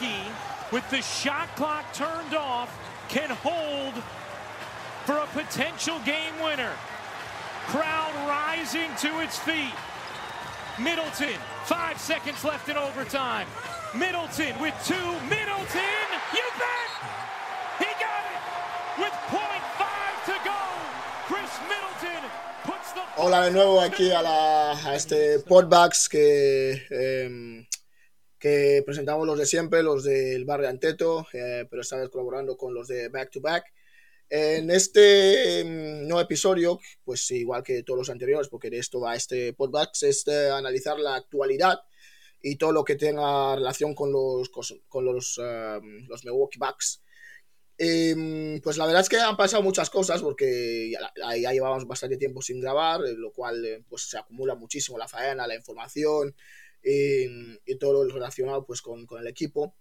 Milwaukee, with the shot clock turned off, can hold for a potential game winner. Crowd rising to its feet. Middleton, five seconds left in overtime. Middleton with two. Middleton, you bet! He got it with .5 to go. Chris Middleton puts the. Hola de nuevo aquí a, la, a este podbacks que, eh, que presentamos los de siempre, los del barrio Anteto, eh, pero esta vez colaborando con los de Back to Back. En este mm, nuevo episodio, pues igual que todos los anteriores, porque de esto va este podcast, es de analizar la actualidad y todo lo que tenga relación con los, con los, um, los Milwaukee Bucks. Eh, pues la verdad es que han pasado muchas cosas porque ya, ya, llevamos bastante tiempo sin grabar, lo cual eh, pues se acumula muchísimo la faena, la información eh, y todo lo relacionado pues con, con el equipo.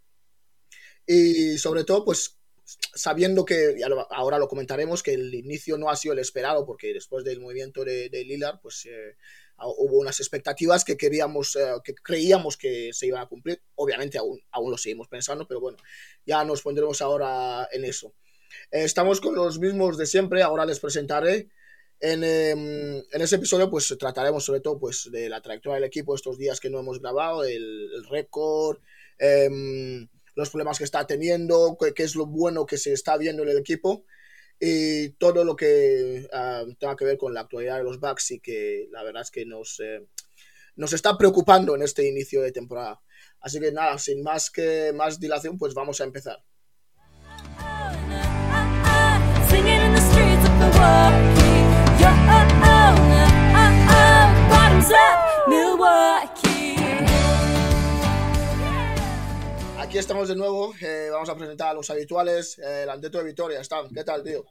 Y sobre todo pues sabiendo que, ahora lo comentaremos, que el inicio no ha sido el esperado, porque después del movimiento de, de Lillard, pues eh, hubo unas expectativas que queríamos, eh, que creíamos que se iban a cumplir. Obviamente aún, aún lo seguimos pensando, pero bueno, ya nos pondremos ahora en eso. Eh, estamos con los mismos de siempre, ahora les presentaré. En, em, en, ese episodio pues trataremos sobre todo pues de la trayectoria del equipo estos días que no hemos grabado, el, récord, eh, los problemas que está teniendo, qué, es lo bueno que se está viendo en el equipo y todo lo que uh, tenga que ver con la actualidad de los Bucks y que la verdad es que nos, eh, nos está preocupando en este inicio de temporada. Así que nada, sin más que más dilación, pues vamos a empezar. Aquí estamos de nuevo, eh, vamos a presentar a los habituales, eh, el Anteto de Vitoria, Stan, ¿qué tal, tío?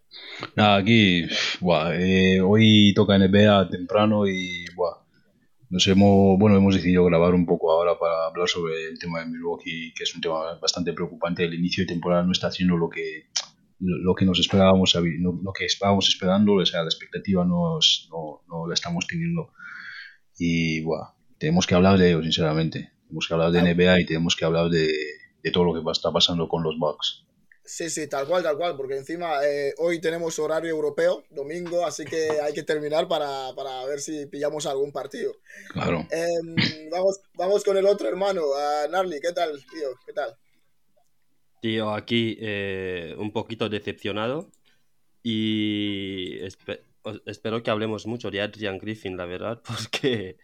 Nada, aquí, buah, eh, hoy toca NBA temprano y, hemos, bueno, hemos decidido grabar un poco ahora para hablar sobre el tema de Milwaukee, que es un tema bastante preocupante, el inicio de temporada no está haciendo lo que lo que nos esperábamos, lo que estábamos esperando, o sea, la expectativa no la estamos teniendo y, buah, tenemos que hablar de ello, sinceramente, tenemos que hablar de NBA y tenemos que hablar de de todo lo que está pasando con los Bucks. Sí, sí, tal cual, tal cual, porque encima eh, hoy tenemos horario europeo, domingo, así que hay que terminar para, para ver si pillamos algún partido. Claro. Eh, vamos, vamos con el otro hermano, uh, Narly, ¿qué tal, tío? ¿Qué tal? Tío, aquí eh, un poquito decepcionado y espero que hablemos mucho de Adrian Griffin, la verdad, porque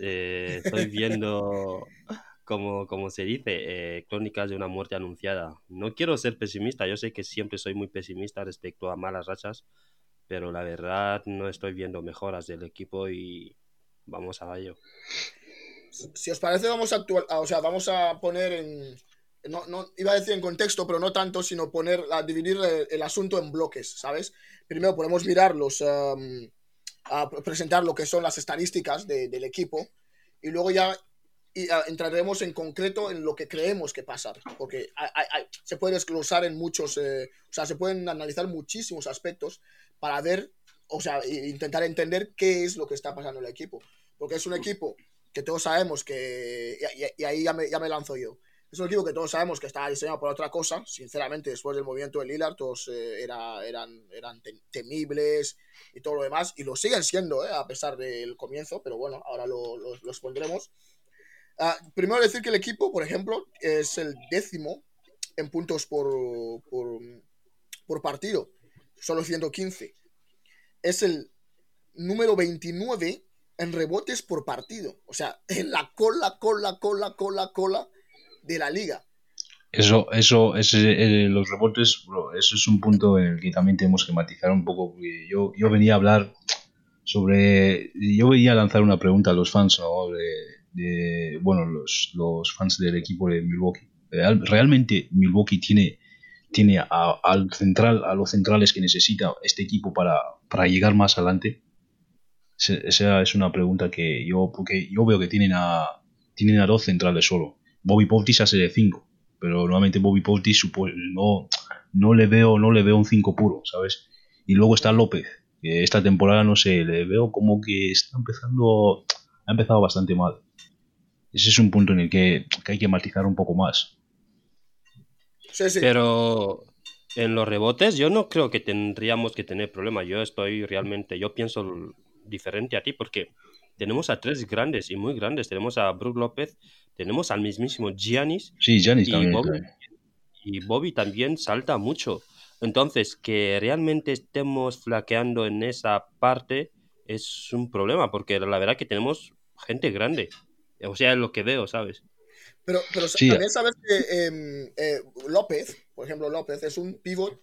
eh, estoy viendo como, como se dice, eh, crónicas de una muerte anunciada. No quiero ser pesimista, yo sé que siempre soy muy pesimista respecto a malas rachas, pero la verdad no estoy viendo mejoras del equipo y vamos a ello. Si os parece, vamos a actual, o sea, vamos a poner en, no, no, iba a decir en contexto, pero no tanto, sino poner, a dividir el, asunto en bloques, ¿sabes? Primero podemos mirar los, a presentar lo que son las estadísticas de, del equipo y luego ya y entraremos en concreto en lo que creemos que pasa, porque se puede desglosar en muchos, eh, o sea, se pueden analizar muchísimos aspectos para ver, o sea, intentar entender qué es lo que está pasando en el equipo, porque es un equipo que todos sabemos que, y, ahí ya me, lanzo yo, es un equipo que todos sabemos que está diseñado por otra cosa, sinceramente, después del movimiento de Lillard, todos eh, era, eran, eran temibles y todo lo demás, y lo siguen siendo, eh, a pesar del comienzo, pero bueno, ahora lo, lo, los pondremos. Uh, primero decir que el equipo, por ejemplo, es el décimo en puntos por, por, por, partido, solo 115. Es el número 29 en rebotes por partido. O sea, en la cola, cola, cola, cola, cola de la liga. Eso, eso, ese, eh, los rebotes, bro, eso es un punto en el que también tenemos que matizar un poco. Yo, yo venía a hablar sobre. Yo venía a lanzar una pregunta a los fans, ¿no? De, bueno, los, los, fans del equipo de Milwaukee. Real, realmente Milwaukee tiene, tiene a, al central, a los centrales que necesita este equipo para, para llegar más adelante. Esa es una pregunta que yo, porque yo veo que tienen a, tienen a dos centrales solo. Bobby Portis hace de 5, pero normalmente Bobby Portis no, no le veo, no le veo un 5 puro, ¿sabes? Y luego está López, que esta temporada no sé, le veo como que está empezando, ha empezado bastante mal ese es un punto en el que, que hay que matizar un poco más. Sí, sí. Pero en los rebotes yo no creo que tendríamos que tener problema. Yo estoy realmente, yo pienso diferente a ti porque tenemos a tres grandes y muy grandes. Tenemos a Brook López, tenemos al mismísimo Giannis Sí, Giannis y también. Bobby, también. y Bobby también salta mucho. Entonces, que realmente estemos flaqueando en esa parte es un problema porque la verdad que tenemos gente grande. O sea, es lo que veo, ¿sabes? Pero, pero Sí. también sabes que em, eh, López, por ejemplo, López es un pivot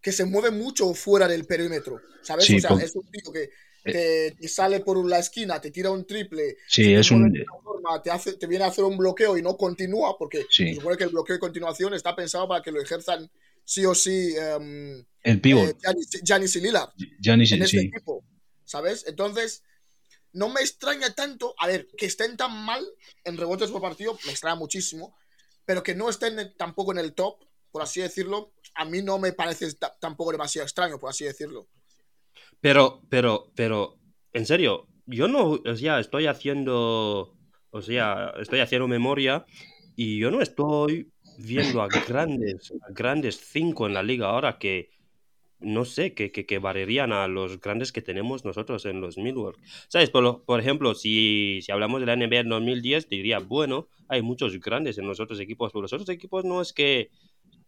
que se mueve mucho fuera del perímetro, ¿sabes? Sí, o sea, con- es un tío que te, te sale por la esquina, te tira un triple, Sí, es un- forma, te, hace, te viene a hacer un bloqueo y no continúa, porque Sí. se supone que el bloqueo de continuación está pensado para que lo ejerzan sí o sí em, El pivot, eh, Giannis, Giannis y Lillard Giannis, en este sí. equipo, ¿sabes? Entonces, no me extraña tanto, a ver, que estén tan mal en rebotes por partido, me extraña muchísimo, pero que no estén tampoco en el top, por así decirlo, a mí no me parece ta- tampoco demasiado extraño, por así decirlo. Pero, pero, pero, en serio, yo no, o sea, estoy haciendo, o sea, estoy haciendo memoria y yo no estoy viendo a grandes, a grandes cinco en la liga ahora que, no sé, que, que, que barrerían a los grandes que tenemos nosotros en los Millwall. ¿Sabes? Por, lo- por ejemplo, si, si hablamos de la NBA en 2010, diría, bueno, hay muchos grandes en los otros equipos, pero los otros equipos no es que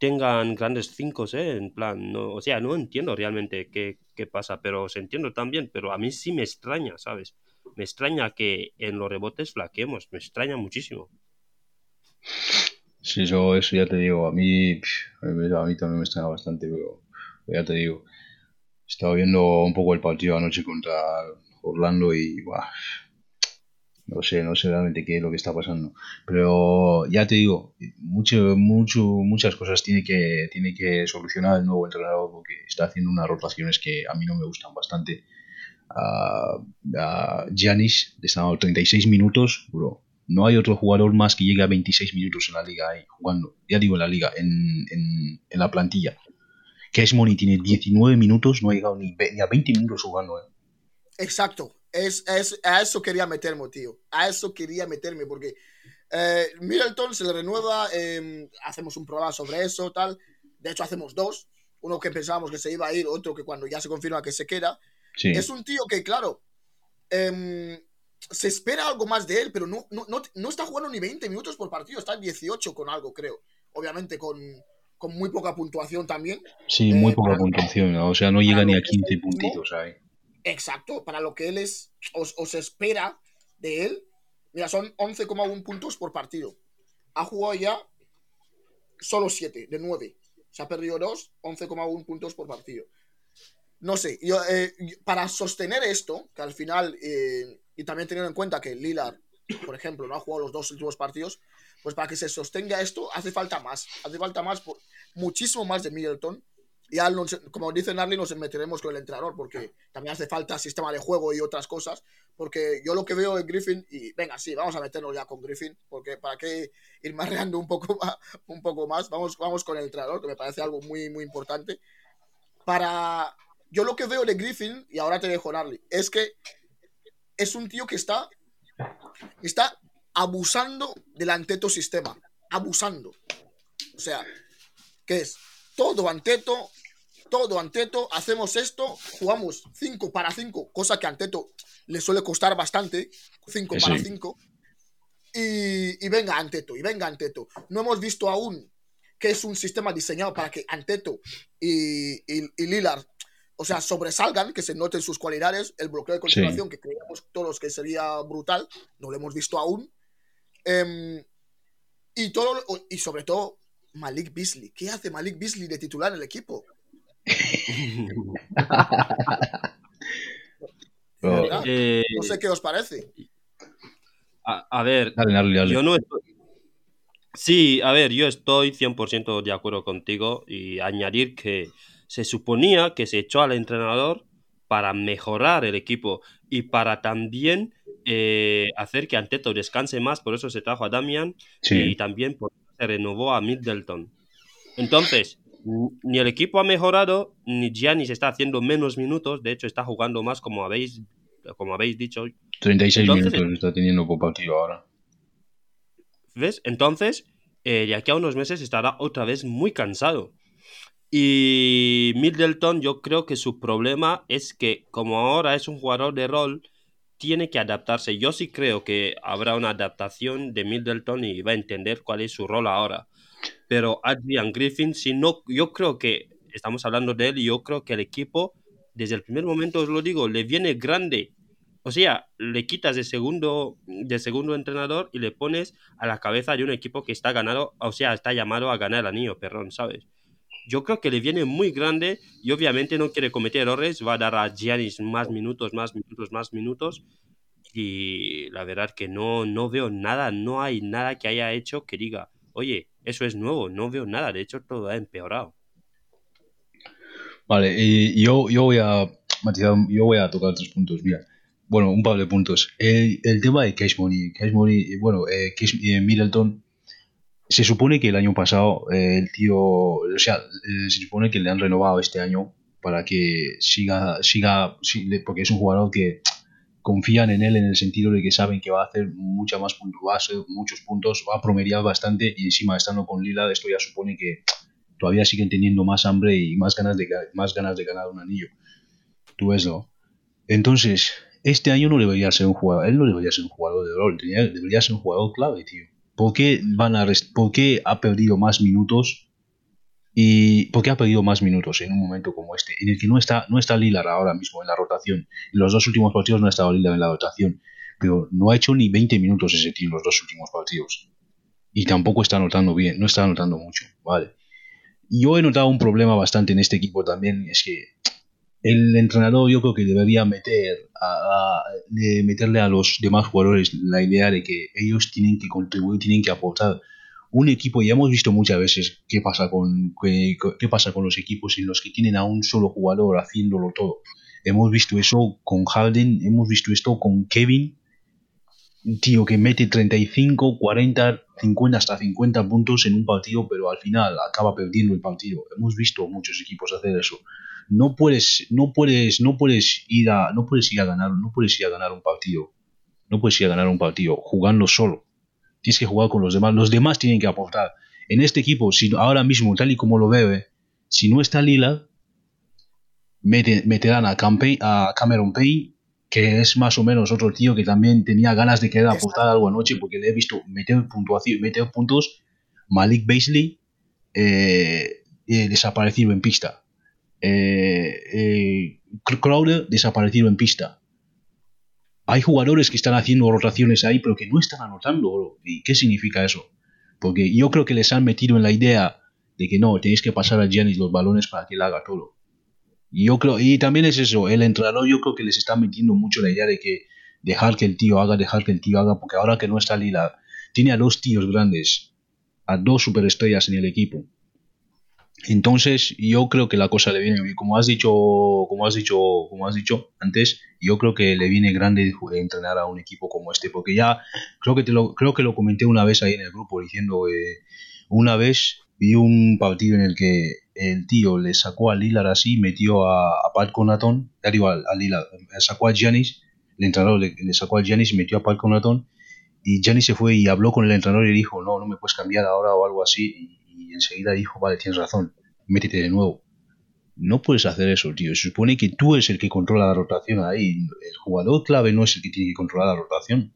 tengan grandes cinco, ¿eh? En plan, no, o sea, no entiendo realmente qué, qué pasa, pero os entiendo también, pero a mí sí me extraña, ¿sabes? Me extraña que en los rebotes flaquemos, me extraña muchísimo. Sí, eso, eso ya te digo, a mí, a mí, también me extraña bastante, pero ya te digo, estaba viendo un poco el partido anoche contra Orlando y, no sé, no sé realmente qué es lo que está pasando, pero ya te digo, mucho, mucho, muchas cosas tiene que, tiene que solucionar el nuevo entrenador porque está haciendo unas rotaciones que a mí no me gustan bastante. A, a Giannis le están dando 36 minutos, bro. No hay otro jugador más que llegue a 26 minutos en la liga ahí jugando. Ya digo en la liga, en, en, en la plantilla. Cash Money tiene 19 minutos, no ha llegado ni a 20 minutos jugando. eh. Exacto, es, es, a eso quería meterme, tío, a eso quería meterme, porque eh, Middleton se le renueva, eh, hacemos un programa sobre eso, tal, de hecho hacemos dos, uno que pensábamos que se iba a ir, otro que cuando ya se confirma que se queda, Sí, Es un tío que, claro, em, se espera algo más de él, pero no, no, no, no está jugando ni 20 minutos por partido, está en 18 con algo, creo. Obviamente con, con muy poca puntuación también. sí, muy eh, poca puntuación. O sea, no llega ni a que es 15 el mismo. puntitos ahí. Exacto, para lo que él es, os, os espera de él. Mira, son 11,1 puntos por partido. Ha jugado ya solo 7 de 9. Se ha perdido 2, 11,1 puntos por partido. No sé, yo, eh, para sostener esto, que al final, eh, y también teniendo en cuenta que Lillard, por ejemplo, no ha jugado los dos últimos partidos, pues para que se sostenga esto hace falta más. Hace falta más, muchísimo más de Middleton. Ya, nos- como dice Narly, nos meteremos con el entrenador, porque también hace falta sistema de juego y otras cosas. Porque yo lo que veo en Griffin, y venga, sí, vamos a meternos ya con Griffin, porque para qué ir marreando un poco más, un poco más. Vamos, vamos con el entrenador, que me parece algo muy, muy importante. Para. Yo lo que veo de Griffin, y ahora te dejo Narly, es que es un tío que está. Está abusando del anteto sistema. Abusando. O sea, que es todo anteto, todo anteto, hacemos esto, jugamos 5 para 5, cosa que a Anteto le suele costar bastante, 5 Sí. para 5. Y, y venga Anteto, y venga Anteto. No hemos visto aún que es un sistema diseñado para que Anteto y, y, y Lillard, o sea, sobresalgan, que se noten sus cualidades, el bloqueo de continuación, que creíamos todos que sería brutal, no lo hemos visto aún. Em, y, todo, y sobre todo, Malik Beasley. ¿Qué hace Malik Beasley de titular en el equipo? Eh, No sé qué os parece. a, a ver, Dale, dale, dale. yo no estoy... Sí, a ver, yo estoy 100% de acuerdo contigo y añadir que se suponía que se echó al entrenador para mejorar el equipo y para también eh, hacer que Anteto descanse más, por eso se trajo a Damian y también por se renovó a Middleton. Entonces, ni el equipo ha mejorado, ni Giannis está haciendo menos minutos, de hecho está jugando más como habéis, como habéis dicho. 36 entonces- minutos está teniendo por partido ahora. ¿Ves? Entonces, eh, de aquí a unos meses estará otra vez muy cansado. Y Middleton, yo creo que su problema es que, como ahora es un jugador de rol, tiene que adaptarse. Yo sí creo que habrá una adaptación de Middleton y va a entender cuál es su rol ahora. Pero Adrian Griffin, si no, yo creo que estamos hablando de él yo creo que el equipo, desde el primer momento os lo digo, le viene grande. O sea, le quitas de segundo, de segundo entrenador y le pones a la cabeza de un equipo que está ganado, o sea, está llamado a ganar el anillo, perrón, ¿sabes? Yo creo que le viene muy grande y obviamente no quiere cometer errores, va a dar a Giannis más minutos, más minutos, más minutos. Y la verdad que no, no veo nada, no hay nada que haya hecho que diga, oye, eso es nuevo, no veo nada, de hecho todo ha empeorado. Vale, y yo, yo voy a yo voy a tocar tres puntos, mira. Bueno, un par de puntos. El, tema de Cash Money, Cash Money, bueno, eh, Cash, eh, Middleton se supone que el año pasado eh, el tío, o sea, eh, se supone que le han renovado este año para que siga, siga, porque es un jugador que confían en él en el sentido de que saben que va a hacer mucha más hacer muchos puntos, va a promediar bastante y encima estando con Lila esto ya supone que todavía siguen teniendo más hambre y más ganas de, más ganas de ganar un anillo. Tú ves, ¿no? Entonces, este año no debería ser un jugador, él no debería ser un jugador de rol, debería ser un jugador clave, tío. ¿Por qué, van a ¿Por qué ha perdido más minutos? ¿Y por qué ha perdido más minutos en un momento como este? En el que no está, no está Lillard ahora mismo en la rotación. En los dos últimos partidos no ha estado Lillard en la rotación. Pero no ha hecho ni 20 minutos ese tío en los dos últimos partidos. Y tampoco está anotando bien, no está anotando mucho. Vale. Yo he notado un problema bastante en este equipo también. Es que el entrenador yo creo que debería meter a, meterle a los demás jugadores la idea de que ellos tienen que contribuir, tienen que aportar. Un equipo, ya hemos visto muchas veces qué pasa con, qué, pasa con los equipos en los que tienen a un solo jugador haciéndolo todo. Hemos visto eso con Harden, hemos visto esto con Kevin, un tío que mete 35, 40, 50, hasta 50 puntos en un partido, pero al final acaba perdiendo el partido. Hemos visto muchos equipos hacer eso no puedes, no puedes, no puedes ir a, no puedes ir a ganar, no puedes ir a ganar un partido, no puedes ir a ganar un partido jugando solo. Tienes que jugar con los demás. Los demás tienen que aportar. En este equipo, si ahora mismo, tal y como lo ve, si no está Lila, meterán a, a Cameron Payne, que es más o menos otro tío que también tenía ganas de querer aportar algo anoche, porque le he visto meter puntuación, meter puntos. Malik Baisley eh, eh, desaparecido en pista eh, eh, Crowder desaparecido en pista. Hay jugadores que están haciendo rotaciones ahí, pero que no están anotando. ¿Y qué significa eso? Porque yo creo que les han metido en la idea de que no, tenéis que pasar a Giannis los balones para que él haga todo. Y yo creo, y también es eso, el entrenador yo creo que les está metiendo mucho la idea de que dejar que el tío haga, dejar que el tío haga, porque ahora que no está Lila, tiene a dos tíos grandes, a dos superestrellas en el equipo. Entonces, yo creo que la cosa le viene bien. Como has dicho, como has dicho, como has dicho antes, yo creo que le viene grande entrenar a un equipo como este, porque ya creo que te lo, creo que lo comenté una vez ahí en el grupo diciendo eh, una vez vi un partido en el que el tío le sacó a Lillard así, metió a, a Pat Conaton, digo a, Lillard, sacó a Giannis, el entrenador le, sacó a Giannis metió a Pat Conaton y Giannis se fue y habló con el entrenador y dijo, no, no me puedes cambiar ahora o algo así enseguida dijo, vale, tienes razón, métete de nuevo. No puedes hacer eso, tío. Se supone que tú eres el que controla la rotación ahí. El jugador clave no es el que tiene que controlar la rotación.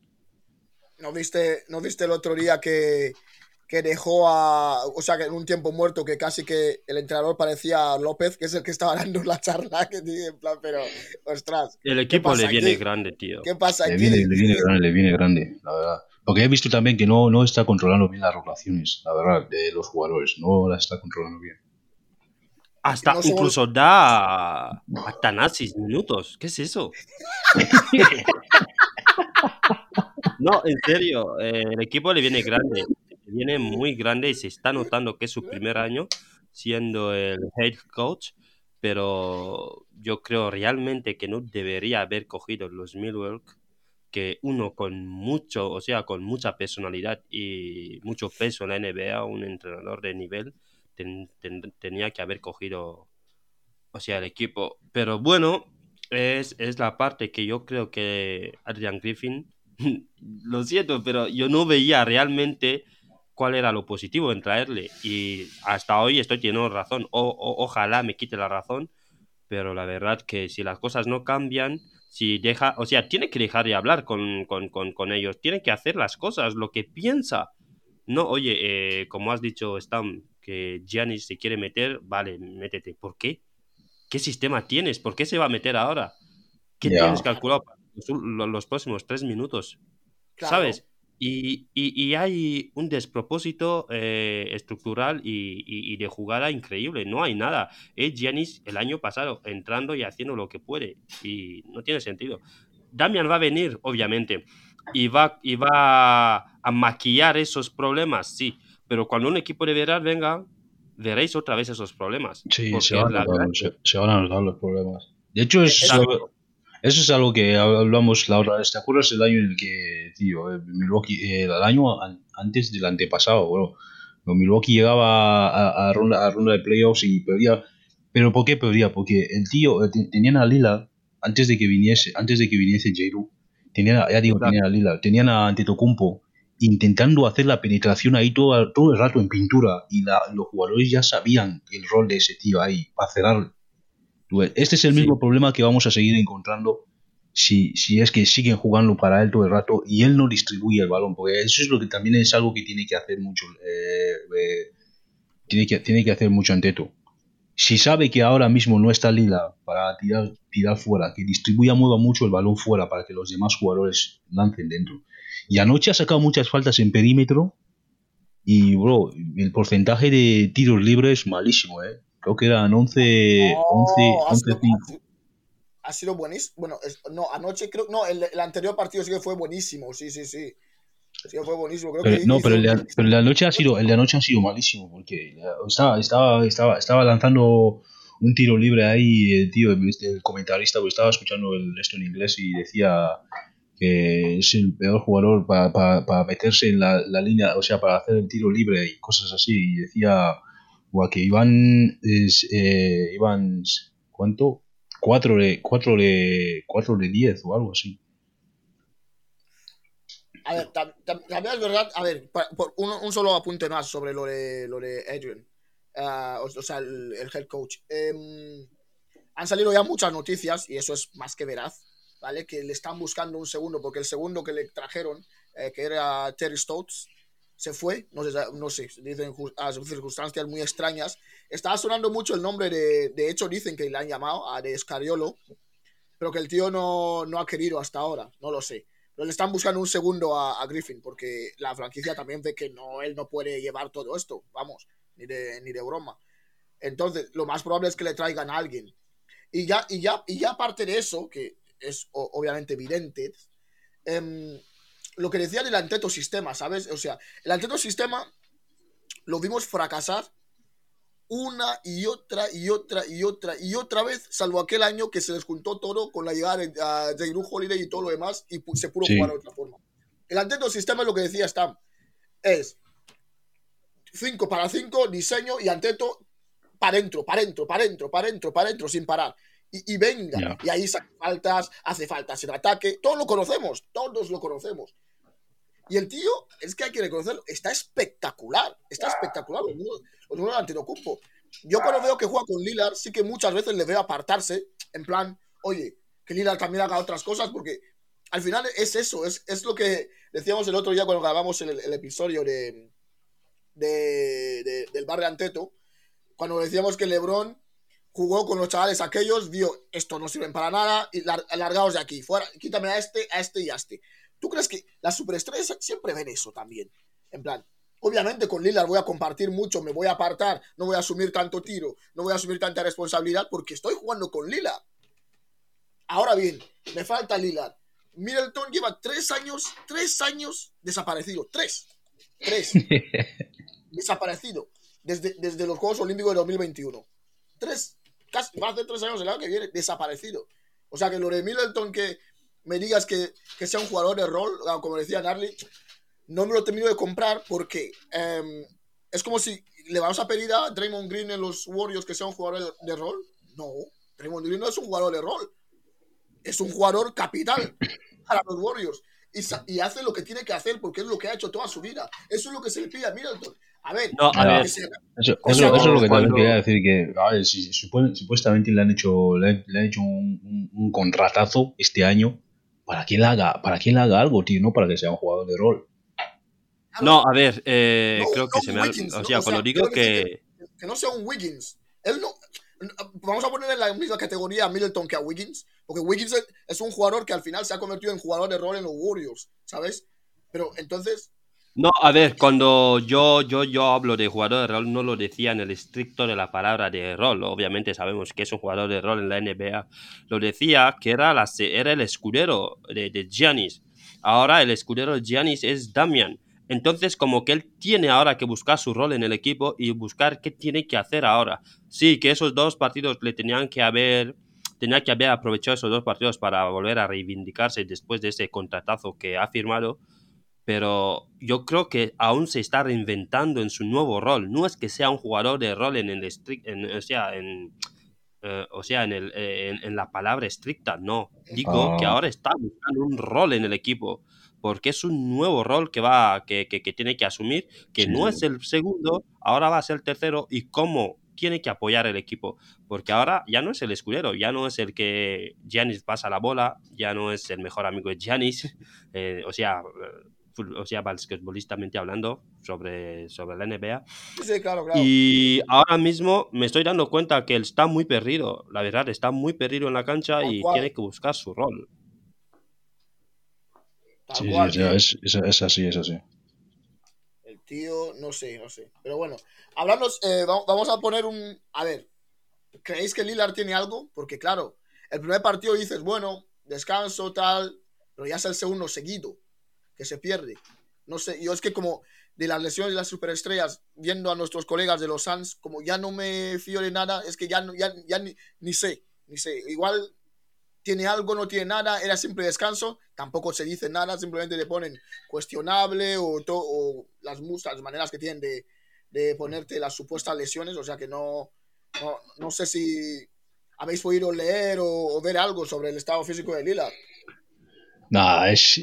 ¿No viste, ¿no viste el otro día que, que dejó a. O sea, que en un tiempo muerto, que casi que el entrenador parecía López, que es el que estaba dando la charla, que en plan, pero. Ostras. El equipo le viene grande, tío. ¿Qué pasa le Viene, le viene grande, le viene grande, la verdad. Porque he visto también que no, no está controlando bien las rotaciones, la verdad, de los jugadores. No las está controlando bien. Hasta incluso da hasta nazis minutos. ¿Qué es eso? no, en serio, eh, el equipo le viene grande. Le viene muy grande y se está notando que es su primer año siendo el head coach. Pero yo creo realmente que no debería haber cogido los Milwaukee que uno con mucho, o sea, con mucha personalidad y mucho peso en la NBA, un entrenador de nivel, tenía que haber cogido, o sea, el equipo. Pero bueno, es, es la parte que yo creo que Adrian Griffin, lo siento, pero yo no veía realmente cuál era lo positivo en traerle. Y hasta hoy estoy teniendo razón. O, ojalá me quite la razón. Pero la verdad que si las cosas no cambian, si deja, o sea, tiene que dejar de hablar con, con, con, ellos, tiene que hacer las cosas, lo que piensa. No, oye, eh, como has dicho, Stam, que Giannis se quiere meter, vale, métete. ¿Por qué? ¿Qué sistema tienes? ¿Por qué se va a meter ahora? ¿Qué tienes calculado para los, próximos tres minutos? ¿Sabes? Y, y, hay un despropósito eh, estructural y, de jugada increíble. No hay nada. Es Giannis el año pasado entrando y haciendo lo que puede. Y no tiene sentido. Damian va a venir, obviamente, y va, y va a maquillar esos problemas, sí. Pero cuando un equipo de verdad venga, veréis otra vez esos problemas. Sí, se van, a notar, los problemas. De hecho, es, eso es algo que hablamos la otra vez. ¿Te acuerdas el año en el que, tío, eh, Milwaukee, eh, el año antes del antepasado, bueno, Milwaukee llegaba a, a, ronda, a ronda de playoffs y perdía. ¿Pero por qué perdía? Porque el tío, eh, tenían a Lila, antes de que viniese, antes de que viniese J. tenían, ya digo, tenían a Lila, tenían a Antetokounmpo intentando hacer la penetración ahí todo, todo el rato en pintura y los jugadores ya sabían el rol de ese tío ahí para cerrar este es el mismo problema que vamos a seguir encontrando si, si es que siguen jugando para él todo el rato y él no distribuye el balón, porque eso es lo que también es algo que tiene que hacer mucho. Eh, eh, tiene, que, tiene que hacer mucho Anteto. Si sabe que ahora mismo no está Lila para tirar, tirar fuera, que distribuya, mueva mucho el balón fuera para que los demás jugadores lancen dentro. Y anoche ha sacado muchas faltas en perímetro y, bro, el porcentaje de tiros libres malísimo, ¿eh? Creo que eran 11, 11, 11 ha sido buenísimo. Bueno, no, anoche creo. No, el, anterior partido sí que fue buenísimo. Sí, sí, sí. Sí que fue buenísimo. no, pero el, de, pero el, de, anoche ha sido, el de anoche ha sido malísimo. Porque estaba, estaba, estaba, estaba lanzando un tiro libre ahí, el tío, el comentarista, pues estaba escuchando el, esto en inglés y decía que es el peor jugador para, para, para meterse en la, la, línea, o sea, para hacer el tiro libre y cosas así. Y decía o que iban, es, eh, ¿cuánto? 4 de, 4 de, 4 de 10 o algo así. A ver, también es verdad, a ver, por un, solo apunte más sobre lo de, lo de Adrian, uh, o, sea, el, el, head coach. Um, han salido ya muchas noticias, y eso es más que veraz, ¿vale? Que le están buscando un segundo, porque el segundo que le trajeron, eh, que era Terry Stotts, se fue, no sé, no sé dicen a circunstancias muy extrañas. Estaba sonando mucho el nombre de, de hecho dicen que le han llamado a de Escariolo, pero que el tío no, no, ha querido hasta ahora, no lo sé. Pero le están buscando un segundo a, Griffin, porque la franquicia también ve que no, él no puede llevar todo esto, vamos, ni de, ni de broma. Entonces, lo más probable es que le traigan a alguien. Y ya, y ya, y ya aparte de eso, que es obviamente evidente, eh, lo que decía del Anteto Sistema, ¿sabes? O sea, el Anteto Sistema lo vimos fracasar una y otra y otra y otra y otra vez, salvo aquel año que se desjuntó todo con la llegada de uh, Holiday y todo lo demás y se pudo jugar de otra forma. El Anteto Sistema es lo que decía Stam, es 5 para 5, diseño y Anteto para adentro, para adentro, para adentro, para adentro, para adentro, sin parar. Y, venga, y ahí saca faltas, hace faltas en ataque, todos lo conocemos, todos lo conocemos. Y el tío, es que hay que reconocerlo, está espectacular. Está espectacular los números, de Antetokounmpo. Yo cuando veo que juega con Lillard, sí que muchas veces le veo apartarse, en plan, oye, que Lillard también haga otras cosas, porque al final es eso, es, es lo que decíamos el otro día cuando grabamos el, el episodio de, de, del bar de Anteto, cuando decíamos que LeBron jugó con los chavales aquellos, vio, esto no sirven para nada, y largaos de aquí, fuera, quítame a este, a este y a este. ¿Tú crees que las superestrellas siempre ven eso también? En plan, obviamente con Lillard voy a compartir mucho, me voy a apartar, no voy a asumir tanto tiro, no voy a asumir tanta responsabilidad porque estoy jugando con Lillard. Ahora bien, me falta Lillard. Middleton lleva tres años, tres años desaparecido. Tres. Tres. desaparecido. Desde, desde los Juegos Olímpicos de 2021. Tres. Casi, a hacer tres años el año que viene desaparecido. O sea que lo de Middleton que me digas que, sea un jugador de rol, ah, como decía Narly, no me lo termino de comprar porque em, es como si le vamos a pedir a Draymond Green en los Warriors que sea un jugador de, rol. No, Draymond Green no es un jugador de rol. Es un jugador capital para los Warriors. y, hace lo que tiene que hacer porque es lo que ha hecho toda su vida. Eso es lo que se le pide a Middleton. A ver, eso, es lo que también quería decir, que a ver, si, supuestamente le han hecho, le, han hecho un, contratazo este año, para que él haga, para que haga algo, tío, no para que sea un jugador de rol. No, a ver, eh, creo que se me ha... O sea, cuando digo que... que... no sea un Wiggins. Él no... Vamos a poner en la misma categoría a Middleton que a Wiggins, porque Wiggins es un jugador que al final se ha convertido en jugador de rol en los Warriors, ¿sabes? Pero entonces, no, a ver, cuando yo, yo, yo hablo de jugador de rol, no lo decía en el estricto de la palabra de rol. Obviamente sabemos que es un jugador de rol en la NBA. Lo decía que era, la, era el escudero de, de Giannis. Ahora el escudero de Giannis es Damian. Entonces, como que él tiene ahora que buscar su rol en el equipo y buscar qué tiene que hacer ahora. Sí, que esos dos partidos le tenían que haber tenía que haber aprovechado esos dos partidos para volver a reivindicarse después de ese contratazo que ha firmado pero yo creo que aún se está reinventando en su nuevo rol. No es que sea un jugador de rol en el o sea, en, eh, o sea, en, el, en, la palabra estricta, no. Digo que ah. ahora está buscando un rol en el equipo, porque es un nuevo rol que va, que, que, tiene que asumir, que no es el segundo, ahora va a ser el tercero, y cómo tiene que apoyar el equipo, porque ahora ya no es el escudero, ya no es el que Giannis pasa la bola, ya no es el mejor amigo de Giannis, eh, o sea, o sea, basquetbolistamente hablando, sobre, sobre la NBA. Sí, claro, claro. Y ahora mismo me estoy dando cuenta que él está muy perdido, la verdad, está muy perdido en la cancha y tiene que buscar su rol. sí, es, es, así, es así. El tío, no sé, no sé. Pero bueno, hablando, eh, vamos a poner un... A ver, ¿creéis que Lillard tiene algo? Porque claro, el primer partido dices, bueno, descanso, tal, pero ya es el segundo seguido que se pierde. No sé, yo es que como de las lesiones de las superestrellas, viendo a nuestros colegas de los Suns, como ya no me fío de nada, es que ya, ya, ya ni, sé, ni sé. Igual tiene algo, no tiene nada, era siempre descanso, tampoco se dice nada, simplemente le ponen cuestionable o, o las, las maneras que tienen de, de, ponerte las supuestas lesiones, o sea que no, no, sé si habéis podido leer o, o, ver algo sobre el estado físico de Lila. Nada, es,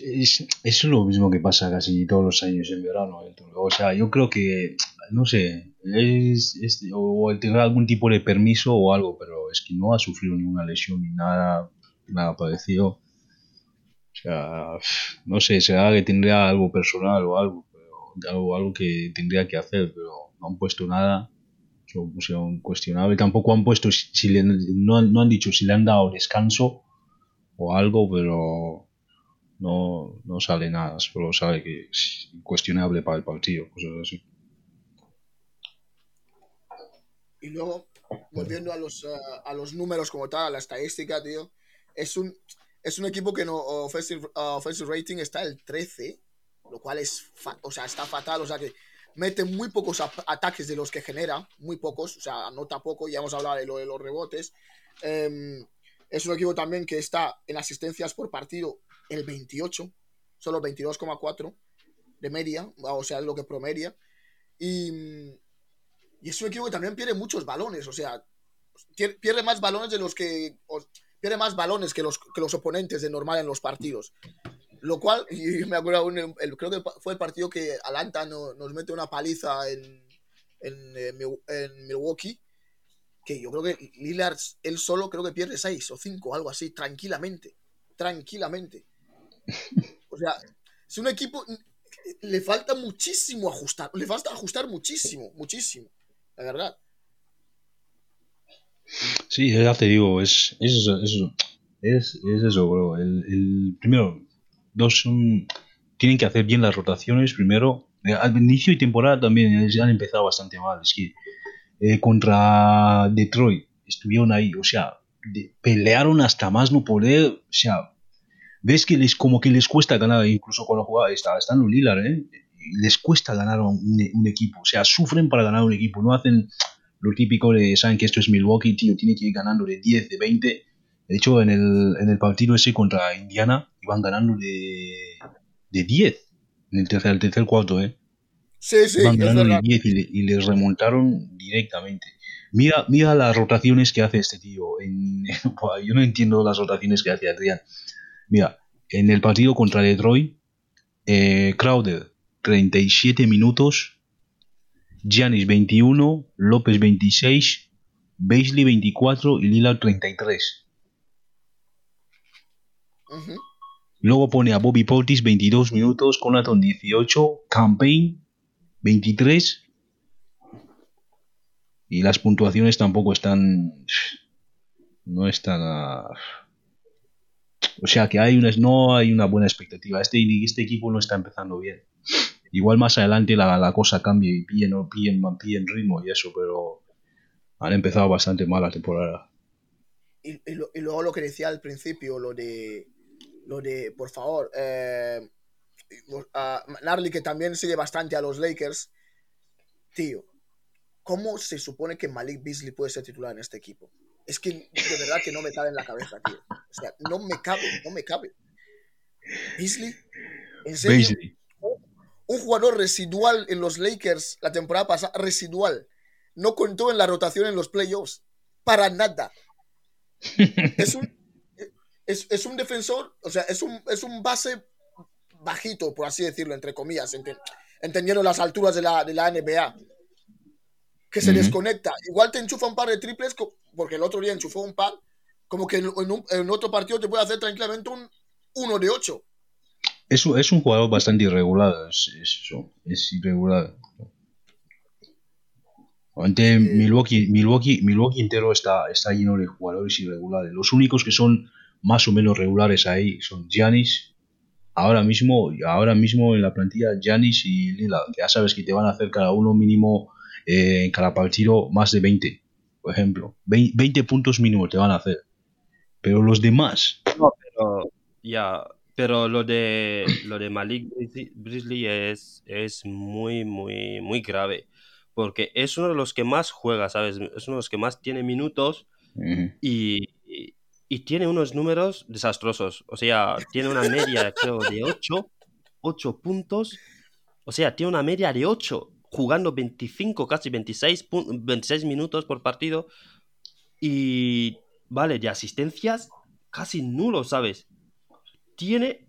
es, lo mismo que pasa casi todos los años en verano. O sea, yo creo que, no sé, es, o tendrá algún tipo de permiso o algo, pero es que no ha sufrido ninguna lesión ni nada, nada parecido. O sea, no sé, será que tendría algo personal o algo, algo, algo que tendría que hacer, pero no han puesto nada. Lo pusieron cuestionable. Tampoco han puesto, si le, no, no han dicho si le han dado descanso o algo, pero no, no sale nada, solo sale que es incuestionable para el partido, cosas así. Y luego, volviendo a los, eh, a los números como tal, a la estadística, tío, es un, es un equipo que no offensive, offensive rating está el 13, lo cual es, o sea, está fatal, o sea que mete muy pocos ataques de los que genera, muy pocos, o sea, anota poco, ya hemos hablado de lo de los rebotes. Em, es un equipo también que está en asistencias por partido el 28, solo 22,4 de media, o sea, lo que promedia. Y, y es un equipo que también pierde muchos balones, o sea, pierde más balones de los que pierde más balones que los, que los oponentes de normal en los partidos. Lo cual, y me acuerdo, el, creo que fue el partido que Alanta nos mete una paliza en, en, eh, en, Milwaukee, que yo creo que Lillard, él solo creo que pierde 6 o 5, algo así, tranquilamente. Tranquilamente. O sea, es un equipo. Le falta muchísimo ajustar. Le falta ajustar muchísimo, muchísimo. La verdad. Sí, ya te digo, es, es eso, es, es, eso, bro. El, primero, dos son, tienen que hacer bien las rotaciones. Primero, eh, al inicio y temporada también han empezado bastante mal. Es que eh, contra Detroit estuvieron ahí, o sea, pelearon hasta más no poder. O sea, ves que les como que les cuesta ganar, incluso cuando jugaba, está, están los Lillard, ¿eh? les cuesta ganar un, un, equipo, o sea, sufren para ganar un equipo, no hacen lo típico de, saben que esto es Milwaukee, tío, tiene que ir ganando de 10, de 20, de hecho en el, en el partido ese contra Indiana iban ganando de, de 10, en el tercer, el tercer cuarto, ¿eh? Sí, sí, iban ganando de 10 y, les remontaron directamente. Mira, mira las rotaciones que hace este tío. En, yo no entiendo las rotaciones que hace Adrián. Mira, en el partido contra Detroit eh, Crowder 37 minutos, Giannis 21, López 26, Beisley 24 y Lillard 33. Ujú. Luego pone a Bobby Portis 22 minutos, Conaton 18, Campaign 23. Y las puntuaciones tampoco están. No están. a- O sea que hay una, no hay una buena expectativa. Este, este equipo no está empezando bien. Igual más adelante la, la cosa cambie y pillen, o pillen, pillen ritmo y eso, pero han empezado bastante mal la temporada. Y, lo- y luego lo que decía al principio, lo de, lo de por favor, eh, a Narly que también sigue bastante a los Lakers, tío, ¿cómo se supone que Malik Beasley puede ser titular en este equipo? Es que de verdad que no me cabe en la cabeza, tío. O sea, no me cabe, no me cabe. Beasley, en serio, Beasley. un jugador residual en los Lakers la temporada pasada, residual. No contó en la rotación en los playoffs. Para nada. Es un, es, es un defensor, o sea, es un, es un base bajito, por así decirlo, entre comillas, ente- entendiendo las alturas de la, de la NBA. Que se desconecta. Igual te enchufa un par de triples, porque el otro día enchufó un par, como que en, en un- en otro partido te puede hacer tranquilamente un 1 de 8. Es, un- es un jugador bastante irregular, es, es eso, es irregular. Ante Milwaukee, Milwaukee, Milwaukee entero está, está lleno de jugadores irregulares. Los únicos que son más o menos regulares ahí son Giannis. Ahora mismo, ahora mismo en la plantilla Giannis y que ya sabes que te van a hacer cada uno mínimo eh, en cada partido más de 20, por ejemplo. Vein- 20 puntos mínimo te van a hacer. Pero los demás, No, pero ya, pero lo de lo de Malik Beasley es, es muy, muy, muy grave. Porque es uno de los que más juega, ¿sabes? Es uno de los que más tiene minutos y- y tiene unos números desastrosos. O sea, tiene una media, creo, de 8, 8 puntos. O sea, tiene una media de 8, jugando 25, casi 26, pun- 26 minutos por partido. Y, vale, de asistencias, casi nulo, ¿sabes? Tiene,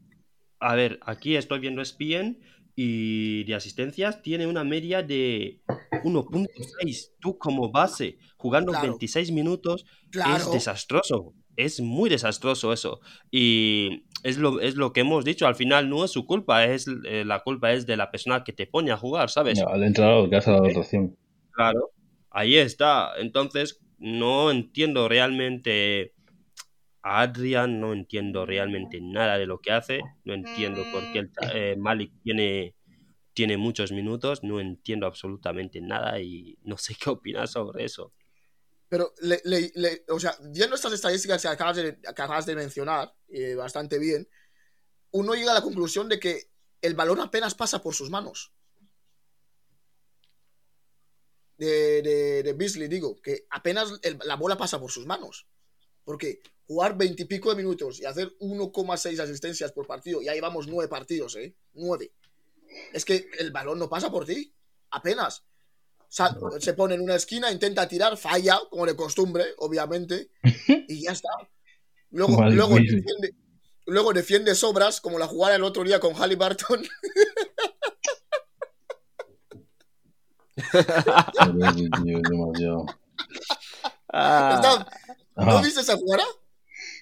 a ver, aquí estoy viendo ESPN y de asistencias tiene una media de 1.6. Tú como base, jugando Claro. 26 minutos, es desastroso. Es muy desastroso eso. Y es lo, es lo que hemos dicho. Al final no es su culpa. Es, eh, la culpa es de la persona que te pone a jugar, ¿sabes? al entrenador que hace la rotación. Claro. Ahí está. Entonces, no entiendo realmente a Adrian. No entiendo realmente nada de lo que hace. No entiendo por qué el, eh, Malik tiene, tiene muchos minutos. No entiendo absolutamente nada y no sé qué opinas sobre eso. Pero, le, le- o sea, viendo estas estadísticas que acabas de, mencionar, eh, bastante bien, uno llega a la conclusión de que el balón apenas pasa por sus manos. De, Beasley, digo, que apenas la bola pasa por sus manos. Porque jugar veintipico de minutos y hacer 1,6 asistencias por partido, ya llevamos nueve partidos, ¿eh? Nueve. Es que el balón no pasa por ti, apenas. Se pone en una esquina, intenta tirar, falla, como de costumbre, obviamente, y ya está. Luego, Vale, luego, defiende, luego defiende sobras, como la jugada el otro día con Halliburton. Está- ¿No Ajá. viste esa jugada?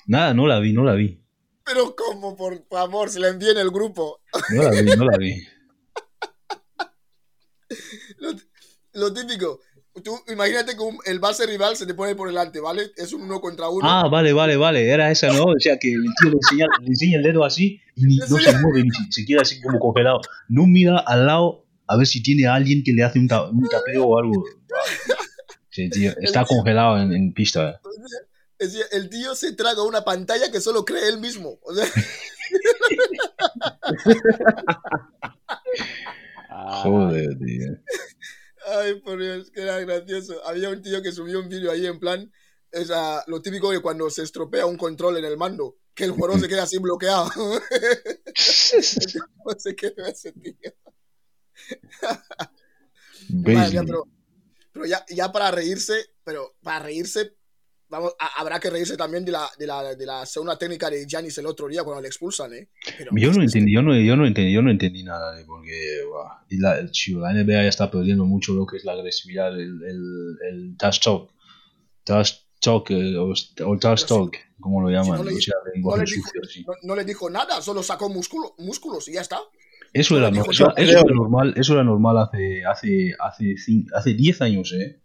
Nada, no la vi, no la vi. Pero como, por favor, se la envié en el grupo. No la vi, no la vi. Lo, típico. Tú imagínate que un- el base rival se te pone por delante, ¿vale? Es un uno contra uno. Ah, vale, vale, vale. Era esa, ¿no? O sea, que el tío le enseña, le enseña el dedo así y ni- no se mueve, ni se queda así como congelado. No mira al lado a ver si tiene a alguien que le hace un, ta- un tapeo o algo. Sí, tío, está congelado en, en pista. eh. Es decir, el tío se traga una pantalla que solo cree él mismo. O sea, Joder, tío. ay, por Dios, que era gracioso. Había un tío que subió un vídeo ahí en plan, es ah, lo típico de cuando se estropea un control en el mando, que el jugador se queda así bloqueado. no sé qué es ese tío. Beasley. pero, pero ya, ya para reírse, pero para reírse vamos, a- habrá que reírse también de la, de la, de la segunda técnica de Giannis el otro día cuando le expulsan, ¿eh? Pero- Yo no entendí, yo no, yo no entendí, yo no entendí nada de porque y la, el chico, la NBA ya está perdiendo mucho lo que es la agresividad, el, el, el trash talk, trash talk eh, o, o trash talk, como lo llaman, no le- o sea, el no le, dijo, sucio, sí. no, le dijo nada, solo sacó músculo, músculos y ya está. Eso era, no- eso, eso era normal, eso era normal hace, hace, hace, hace 10 años, eh.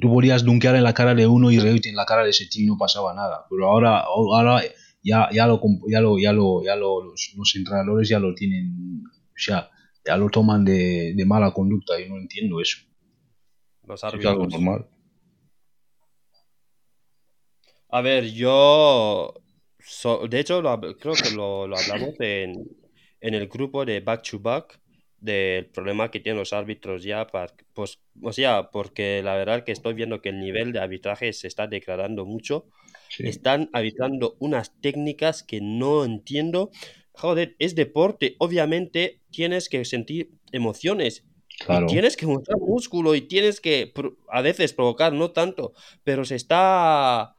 Tú podías dunkear en la cara de uno y reírte en la cara de ese tío y no pasaba nada. Pero ahora, ahora ya, ya lo, ya lo, ya lo, ya lo, los, los entrenadores ya lo tienen, o sea, ya lo toman de, de mala conducta. Yo no entiendo eso. Los Es algo normal. A ver, yo. so- de hecho, lo creo que lo, lo hablamos en, en el grupo de Back to Back del problema que tienen los árbitros ya. pues, o sea, porque la verdad que estoy viendo que el nivel de arbitraje se está degradando mucho. Sí. Están arbitrando unas técnicas que no entiendo. Joder, es deporte. Obviamente tienes que sentir emociones. Claro. Y tienes que mostrar músculo y tienes que a veces provocar, no tanto, pero se está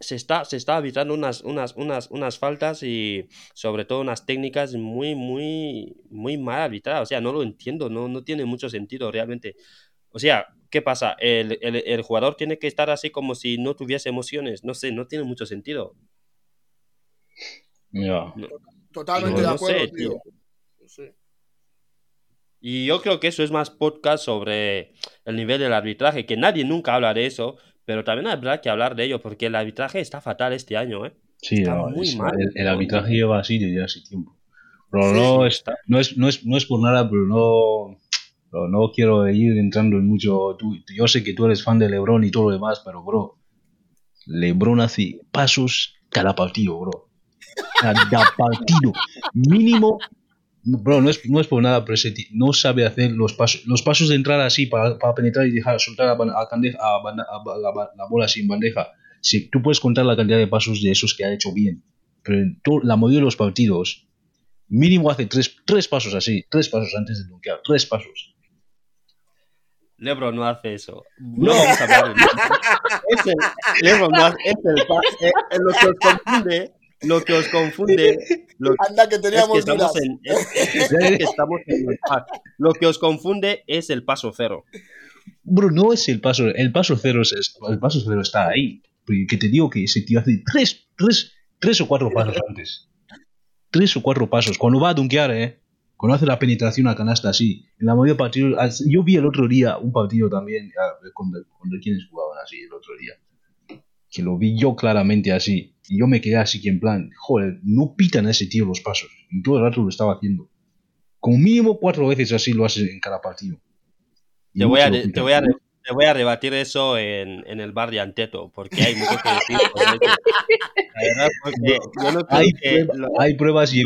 se está se está arbitrando unas unas unas unas faltas y sobre todo unas técnicas muy muy muy mal arbitradas, o sea, no lo entiendo, no no tiene mucho sentido realmente. O sea, ¿qué pasa? El, el, el jugador tiene que estar así como si no tuviese emociones, no sé, no tiene mucho sentido. Ya. Totalmente No de No acuerdo, sé, tío. tío. Sí. Y yo creo que eso es más podcast sobre el nivel del arbitraje, que nadie nunca habla de eso, pero también habrá que hablar de ello, porque el arbitraje está fatal este año, ¿eh? Sí, Está no, muy es- mal. el, el arbitraje lleva así desde hace tiempo. Pero no, está. no, es, no, es, no es por nada, pero no, no, no quiero ir entrando en mucho. tú- yo sé que tú eres fan de LeBron y todo lo demás, pero bro, LeBron hace pasos cada partido, bro. Cada partido. Mínimo. Bro, no es, no es por nada, pero ese tío no sabe hacer los pasos, los pasos de entrar así para, para penetrar y dejar soltar a, ban- a banda- a la, bola sin bandeja. Si tú puedes contar la cantidad de pasos de esos que ha hecho bien, pero en la mayoría de los partidos, mínimo hace tres, tres pasos así, tres pasos antes de dunkear, tres pasos. Lebron no hace eso. No vamos a hablar de es el, Lebron no hace, es el, eh, lo que os confunde, lo que os confunde, lo Anda, que es que teníamos estamos en, es- es que estamos en el pack. Lo que os confunde es el paso cero. Bro, no es el paso, el paso cero, es- es- el paso cero está ahí. Porque que te digo que ese tío hace tres, tres, tres o cuatro pasos antes. Tres o cuatro pasos. Cuando va a dunkear, eh. Cuando hace la penetración a canasta así. En la mayoría de partidos. Yo vi el otro día un partido también ah, contra quienes jugaban así el otro día. Que lo vi yo claramente así. Y yo me quedé así que en plan, joder, no pitan a ese tío los pasos. Y todo el rato lo estaba haciendo. Como mínimo cuatro veces así lo hace en cada partido. Te voy, a, te, voy a, te voy a rebatir eso en, en el bar de Anteto, porque hay mucho que decir verdad, no prueba- lo- pruebas y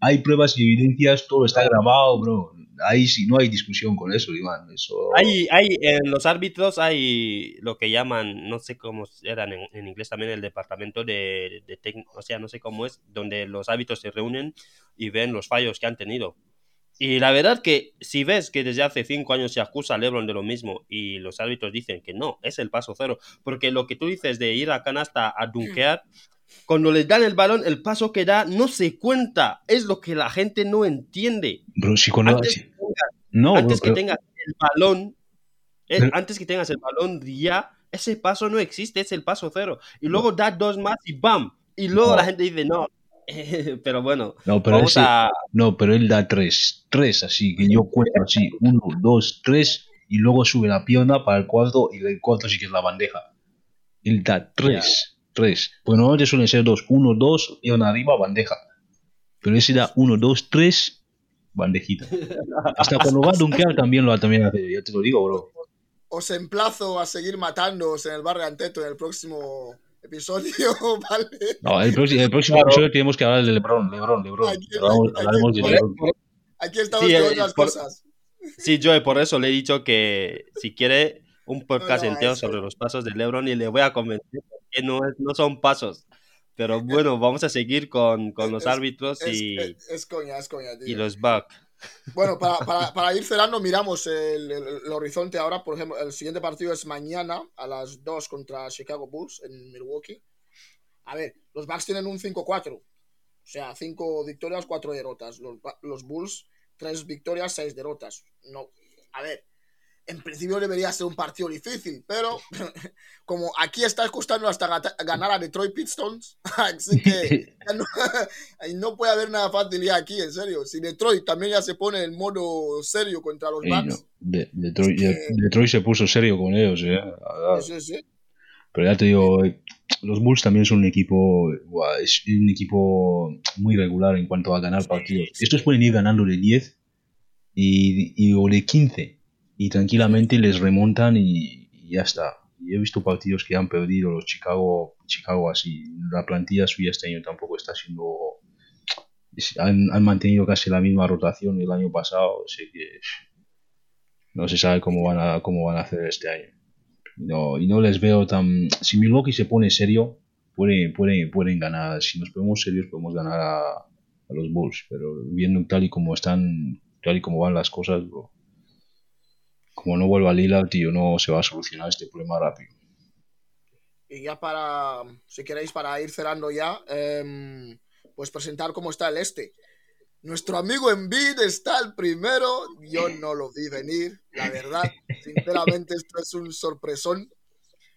hay pruebas y evidencias, todo está grabado, bro. Ahí sí, no hay discusión con eso, Iván. Eso. Hay, hay, en los árbitros hay lo que llaman, no sé cómo eran en, en inglés también, el departamento de, de tec- o sea, no sé cómo es, donde los árbitros se reúnen y ven los fallos que han tenido. Y la verdad que si ves que desde hace cinco años se acusa a LeBron de lo mismo y los árbitros dicen que no, es el paso cero, porque lo que tú dices de ir a canasta a dunkear, cuando les dan el balón, el paso que da no se cuenta, es lo que la gente no entiende. Bro, si cuando. Antes, si- no, antes bro, que pero- tengas el balón, eh, antes que tengas el balón ya, ese paso no existe, es el paso cero. Y luego da dos más y ¡bam! Y luego No. la gente dice, no. pero bueno, no, pero vamos ese- a... no, pero él da tres. Tres así, que yo cuento así. Uno, dos, tres. Y luego sube la pierna para el cuarto. Y el cuarto sí que es la bandeja. Él da tres. Tres. Pues normalmente suelen ser dos. Uno, dos, pierna arriba, bandeja. Pero ese da uno, dos, tres, bandejita. Hasta cuando va a dunkear también lo también hace. Ya te lo digo, bro. Os emplazo a seguir matándoos en el bar de Anteto en el próximo episodio, ¿vale? No, el próximo, el próximo Claro. episodio tenemos que hablar de LeBron, LeBron, LeBron. Aquí- Hablamos- aquí- hablaremos de LeBron. Aquí estamos Sí, con eh, otras por- cosas. Sí, Joe, por eso le he dicho que si quiere un podcast No, no, entero sobre los pasos de LeBron y le voy a convencer que no, es, no son pasos. Pero bueno, vamos a seguir con, con los Es- árbitros Es, y, es- es coña, es coña, tío. y los back. Bueno, para, para, para ir cerrando, miramos el, el- el horizonte ahora. Por ejemplo, el siguiente partido es mañana a las 2 contra Chicago Bulls en Milwaukee. A ver, los Bucks tienen un 5-4. O sea, 5 victorias, 4 derrotas. Los, los Bulls, 3 victorias, 6 derrotas. No, a ver, en principio debería ser un partido difícil, pero como aquí está costando hasta ganar a Detroit Pistons, así que ya no, puede haber nada fácil ya aquí, en serio. Si Detroit también ya se pone en modo serio contra los no, Bucks, de- Detroit, se puso serio con ellos, eh, verdad. sí, sí. Pero ya te digo, los Bulls también son un equipo, es un equipo muy regular en cuanto a ganar partidos. Estos pueden ir ganando de 10 y, y- o de 15 y tranquilamente les remontan y, ya está. Y he visto partidos que han perdido los Chicago, Chicago así. La plantilla suya este año tampoco está siendo... Han, han mantenido casi la misma rotación el año pasado, así que no se sabe cómo van a, cómo van a hacer este año. No, y no les veo tan. Si Milwaukee se pone serio, pueden, pueden, pueden ganar. Si nos ponemos serios, podemos ganar a, a los Bulls. Pero viendo tal y como están, tal y como van las cosas, bro, como no vuelva Lillard, tío, no se va a solucionar este problema rápido. Y ya para, si queréis, para ir cerrando ya, em, pues presentar cómo está el este. Nuestro amigo Embiid está el primero. Yo no lo vi venir, la verdad. Sinceramente, esto es un sorpresón.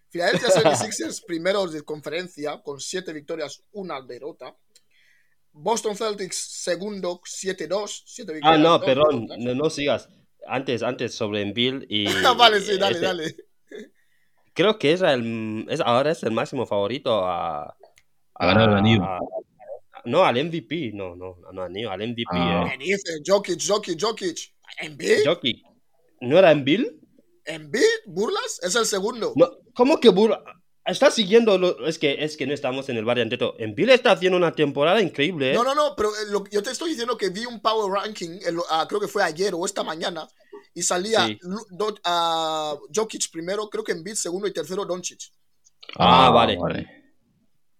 Philadelphia 76ers primeros de conferencia con 7 victorias, una derrota. Boston Celtics segundo, 7-2, 7 victorias. Ah, no, dos perdón, no, no sigas. Antes, antes sobre Embiid y... vale, sí, dale, este- dale. Creo que es el, es, ahora es el máximo favorito a... A ganar el anillo. a- no, al MVP, no, no, no, anillo, al MVP. Ah. ¿Qué dice? Jokic, Jokic, Jokic. eh. ¿Embiid? Jokic. ¿No era Embiid? ¿Embiid? ¿Burlas? Es el segundo. No, ¿Cómo que Bur Está siguiendo, lo- es que es que no estamos en el barrio Anteto. Embiid está haciendo una temporada increíble. ¿eh? No, no, no, pero eh, lo- yo te estoy diciendo que vi un power ranking, el- ah, creo que fue ayer o esta mañana, y salía Sí. Do- ah, Jokic primero, creo que Embiid segundo y tercero Doncic. Ah, vale.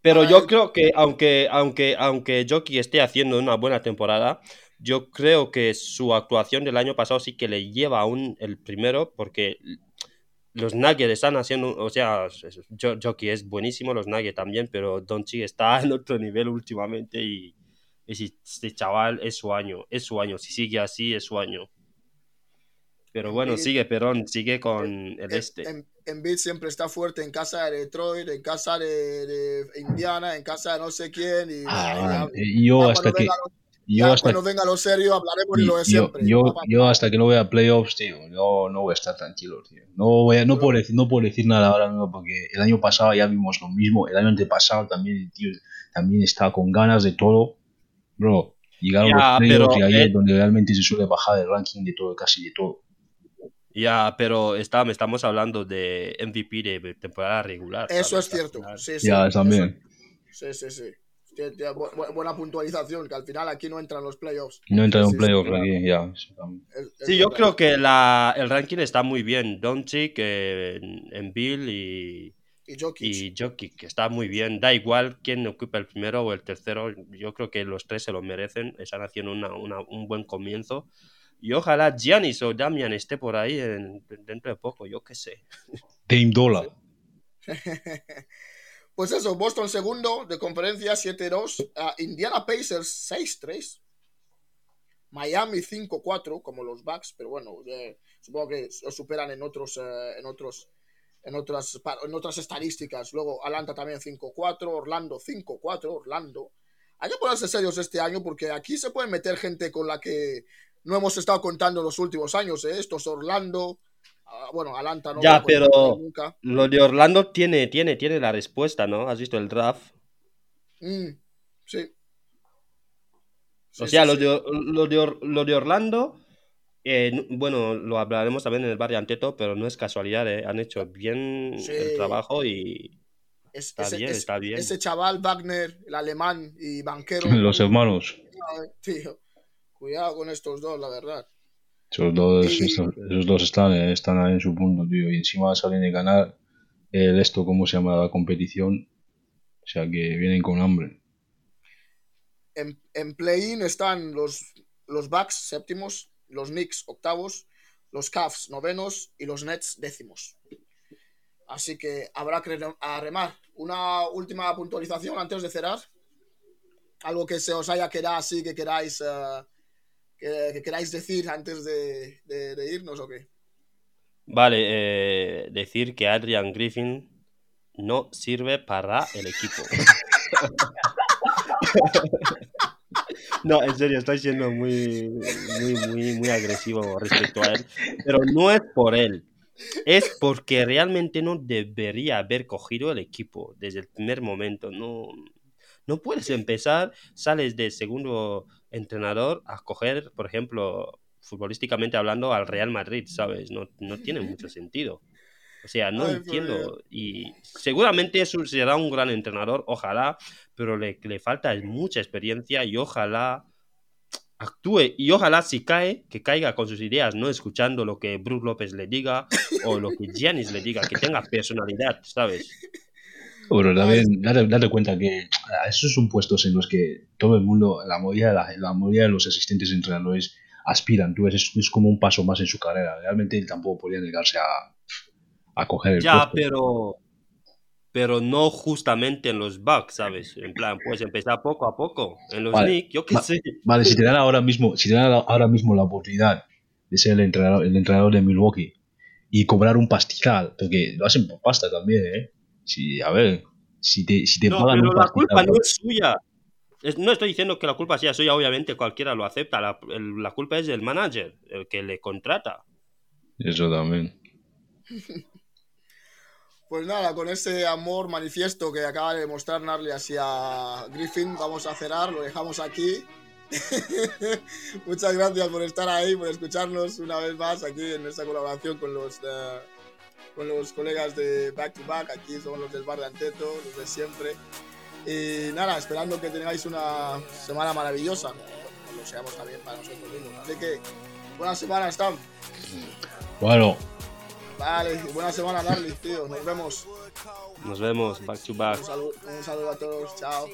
Pero yo creo que aunque, aunque, aunque Jokic esté haciendo una buena temporada, yo creo que su actuación del año pasado sí que le lleva aún el primero, porque los Nuggets están haciendo, o sea, Jo- Jokic es buenísimo, los Nuggets también, pero Doncic está en otro nivel últimamente y, este chaval es su año, es su año, si sigue así es su año. Pero bueno, Embiid- sigue, Perón, sigue con el Em- este. Em- Embiid siempre está fuerte en casa de Detroit, en casa de, de Indiana, en casa de no sé quién. Y, Ah, y yo hasta que. venga Yo ya hasta, cuando venga lo serio hablaremos de lo de yo, siempre. yo, yo hasta que no vea playoffs, tío, no, no voy a estar tranquilo, tío. No, voy a, no, puedo decir, no puedo decir nada ahora mismo porque el año pasado ya vimos lo mismo. El año antepasado también, tío, también está con ganas de todo. Bro, llegaron Ya, los playoffs pero, y ahí eh, es donde realmente se suele bajar el ranking de todo, casi de todo. Ya, pero está, estamos hablando de MVP de temporada regular. Eso es cierto. Sí, sí, Ya, eso- también. Sí, sí, sí. Tiene- tiene bu- bu- buena puntualización, que al final aquí no entran los playoffs. No entra en Sí, un sí, playoff claro. aquí, ya. Es- es Sí, yo creo que la, el ranking está muy bien. Doncic, eh, en Bill y, Y Jokic. y Jokic, que está muy bien. Da igual quién ocupe el primero o el tercero. Yo creo que los tres se lo merecen. Están haciendo una- una- un buen comienzo. Y ojalá Giannis o Damian esté por ahí en- dentro de poco, yo qué sé. Dame Dollar. Pues eso, Boston segundo de conferencia 7-2. ah, Indiana Pacers 6-3. Miami 5-4, como los Bucks, pero bueno, eh, supongo que os superan en otros, eh, en otros, en otras, en otras estadísticas. Luego Atlanta también 5-4, Orlando 5-4, Orlando. Hay que ponerse serios este año porque aquí se pueden meter gente con la que no hemos estado contando en los últimos años, ¿eh? Estos Orlando, bueno, Atlanta no. Ya, pero- nunca. Lo de Orlando tiene, tiene, tiene la respuesta, ¿no? ¿Has visto el draft? Mm, sí. Sí, O sea, sí, lo, sí. de, lo, de, Or- lo de Orlando, eh, bueno, lo hablaremos también en el barrio Anteto, pero no es casualidad, ¿eh? Han hecho bien Sí. el trabajo y Es- está ese, bien, es- está bien. ese chaval Wagner, el alemán y banquero. Los hermanos. Tío, cuidado con estos dos, la verdad. Esos dos, esos dos están, eh, están ahí en su punto, tío. Y encima salen de ganar el esto, ¿cómo se llama? La competición. O sea que vienen con hambre. En, en play-in están los los Bucks séptimos, los Knicks octavos, los Cavs novenos y los Nets décimos. Así que habrá que remar. Una última puntualización antes de cerrar. Algo que se os haya quedado así que queráis, eh, que, queráis decir antes de, irnos o qué. Vale, eh, decir que Adrian Griffin no sirve para el equipo. No, en serio, estoy siendo muy, muy, muy, muy agresivo respecto a él. Pero no es por él. Es porque realmente no debería haber cogido el equipo desde el primer momento. No, no puedes empezar, sales de segundo entrenador a coger, por ejemplo, futbolísticamente hablando, al Real Madrid, ¿sabes? No, no tiene mucho sentido. O sea, no entiendo. Y seguramente eso será un gran entrenador, ojalá, pero le, le falta mucha experiencia y ojalá actúe y ojalá si cae, que caiga con sus ideas, no escuchando lo que Bruce López le diga o lo que Giannis le diga, que tenga personalidad, ¿sabes? Bueno, también date, cuenta que esos son puestos en los que todo el mundo, la mayoría de, la, mayoría de los asistentes entrenadores aspiran. Tú ves, es, es, como un paso más en su carrera. Realmente él tampoco podría negarse a, a coger el Ya, pero pero no justamente en los Bucks, ¿sabes? En plan, puedes empezar poco a poco. En los Knicks, yo qué sé. Vale, si te dan ahora mismo, si te dan ahora mismo la oportunidad de ser el entrenador, el entrenador de Milwaukee y cobrar un pastizal, porque lo hacen por pasta también, ¿eh? Si, a ver, si te, si te no, pero la culpa no es suya. no estoy diciendo que la culpa sea suya, obviamente cualquiera lo acepta. La, la culpa es del manager, el que le contrata. Eso también. Pues nada, con ese amor manifiesto que acaba de mostrar Narly hacia Griffin, vamos a cerrar, lo dejamos aquí. Muchas gracias por estar ahí, por escucharnos una vez más aquí en esta colaboración con los, eh, con los colegas de Back to Back. Aquí somos los del bar de Anteto, los de siempre. Y nada, esperando que tengáis una semana maravillosa, lo seamos también para nosotros mismos. Así que, buena semana, Stan. Bueno, Vale, buena semana, Darly, tío. Nos vemos. Nos vemos, back to back. Un saludo, un saludo a todos, chao.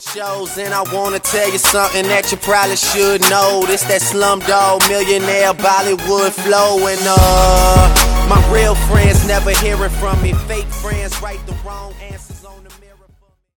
Shows and I wanna tell you something that you probably should know. This that slumdog millionaire Bollywood flow and uh my real friends never hearing from me. Fake friends write the wrong